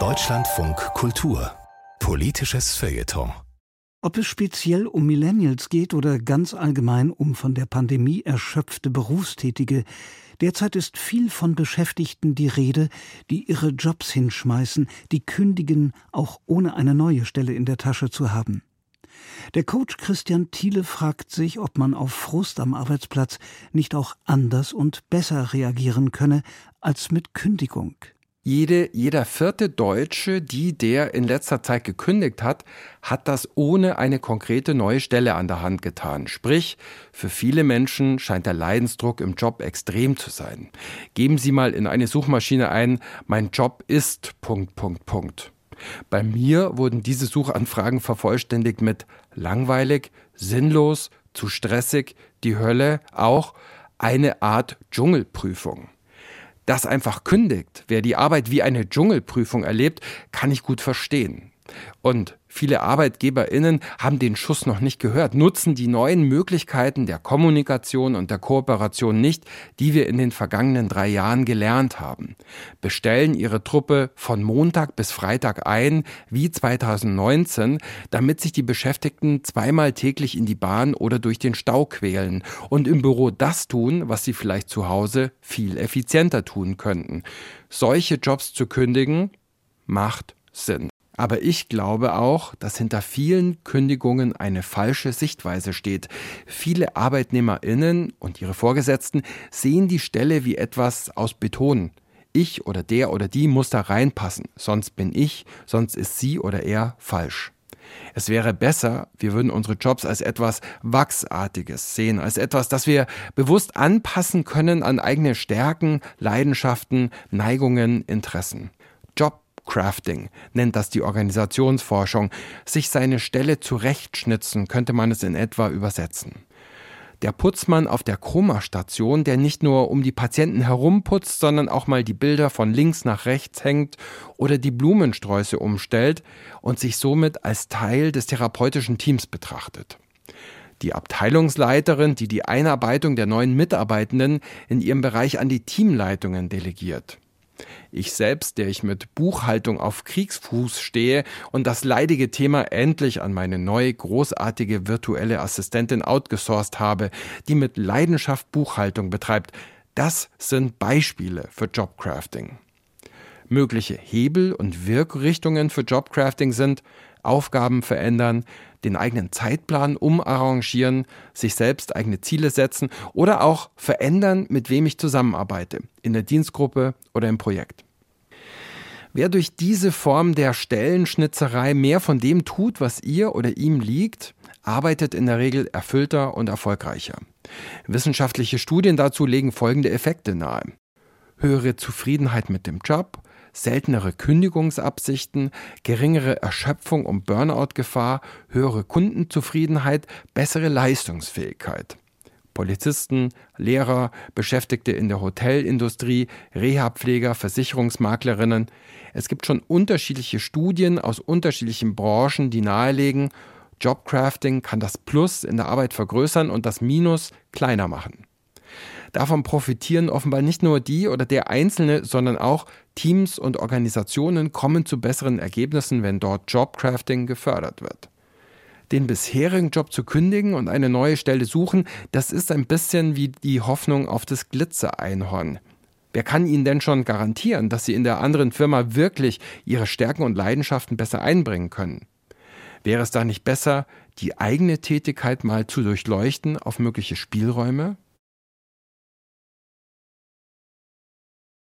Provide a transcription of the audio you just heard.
Deutschlandfunk Kultur Politisches Feuilleton ob es speziell um Millennials geht oder ganz allgemein um von der Pandemie erschöpfte Berufstätige, derzeit ist viel von Beschäftigten die Rede, die ihre Jobs hinschmeißen, die kündigen, auch ohne eine neue Stelle in der Tasche zu haben. Der Coach Christian Thiele fragt sich, ob man auf Frust am Arbeitsplatz nicht auch anders und besser reagieren könne als mit Kündigung. Jede, jeder vierte Deutsche, die der in letzter Zeit gekündigt hat, hat das ohne eine konkrete neue Stelle an der Hand getan. Sprich, für viele Menschen scheint der Leidensdruck im Job extrem zu sein. Geben Sie mal in eine Suchmaschine ein, mein Job ist Punkt, Punkt, Punkt. Bei mir wurden diese Suchanfragen vervollständigt mit langweilig, sinnlos, zu stressig, die Hölle, auch eine Art Dschungelprüfung das einfach kündigt, wer die Arbeit wie eine Dschungelprüfung erlebt, kann ich gut verstehen. Und viele ArbeitgeberInnen haben den Schuss noch nicht gehört, nutzen die neuen Möglichkeiten der Kommunikation und der Kooperation nicht, die wir in den vergangenen drei Jahren gelernt haben. Bestellen ihre Truppe von Montag bis Freitag ein, wie 2019, damit sich die Beschäftigten zweimal täglich in die Bahn oder durch den Stau quälen und im Büro das tun, was sie vielleicht zu Hause viel effizienter tun könnten. Solche Jobs zu kündigen, macht Sinn. Aber ich glaube auch, dass hinter vielen Kündigungen eine falsche Sichtweise steht. Viele Arbeitnehmerinnen und ihre Vorgesetzten sehen die Stelle wie etwas aus Beton. Ich oder der oder die muss da reinpassen, sonst bin ich, sonst ist sie oder er falsch. Es wäre besser, wir würden unsere Jobs als etwas Wachsartiges sehen, als etwas, das wir bewusst anpassen können an eigene Stärken, Leidenschaften, Neigungen, Interessen. Job Crafting nennt das die Organisationsforschung. Sich seine Stelle zurechtschnitzen könnte man es in etwa übersetzen. Der Putzmann auf der Chroma-Station, der nicht nur um die Patienten herumputzt, sondern auch mal die Bilder von links nach rechts hängt oder die Blumensträuße umstellt und sich somit als Teil des therapeutischen Teams betrachtet. Die Abteilungsleiterin, die die Einarbeitung der neuen Mitarbeitenden in ihrem Bereich an die Teamleitungen delegiert. Ich selbst, der ich mit Buchhaltung auf Kriegsfuß stehe und das leidige Thema endlich an meine neue großartige virtuelle Assistentin outgesourced habe, die mit Leidenschaft Buchhaltung betreibt, das sind Beispiele für Jobcrafting. Mögliche Hebel und Wirkrichtungen für Jobcrafting sind Aufgaben verändern, den eigenen Zeitplan umarrangieren, sich selbst eigene Ziele setzen oder auch verändern, mit wem ich zusammenarbeite, in der Dienstgruppe oder im Projekt. Wer durch diese Form der Stellenschnitzerei mehr von dem tut, was ihr oder ihm liegt, arbeitet in der Regel erfüllter und erfolgreicher. Wissenschaftliche Studien dazu legen folgende Effekte nahe. Höhere Zufriedenheit mit dem Job, seltenere Kündigungsabsichten, geringere Erschöpfung und Burnout-Gefahr, höhere Kundenzufriedenheit, bessere Leistungsfähigkeit. Polizisten, Lehrer, Beschäftigte in der Hotelindustrie, Rehabpfleger, Versicherungsmaklerinnen. Es gibt schon unterschiedliche Studien aus unterschiedlichen Branchen, die nahelegen, Jobcrafting kann das Plus in der Arbeit vergrößern und das Minus kleiner machen. Davon profitieren offenbar nicht nur die oder der Einzelne, sondern auch Teams und Organisationen kommen zu besseren Ergebnissen, wenn dort Jobcrafting gefördert wird. Den bisherigen Job zu kündigen und eine neue Stelle suchen, das ist ein bisschen wie die Hoffnung auf das Glitzereinhorn. Wer kann Ihnen denn schon garantieren, dass Sie in der anderen Firma wirklich Ihre Stärken und Leidenschaften besser einbringen können? Wäre es da nicht besser, die eigene Tätigkeit mal zu durchleuchten auf mögliche Spielräume?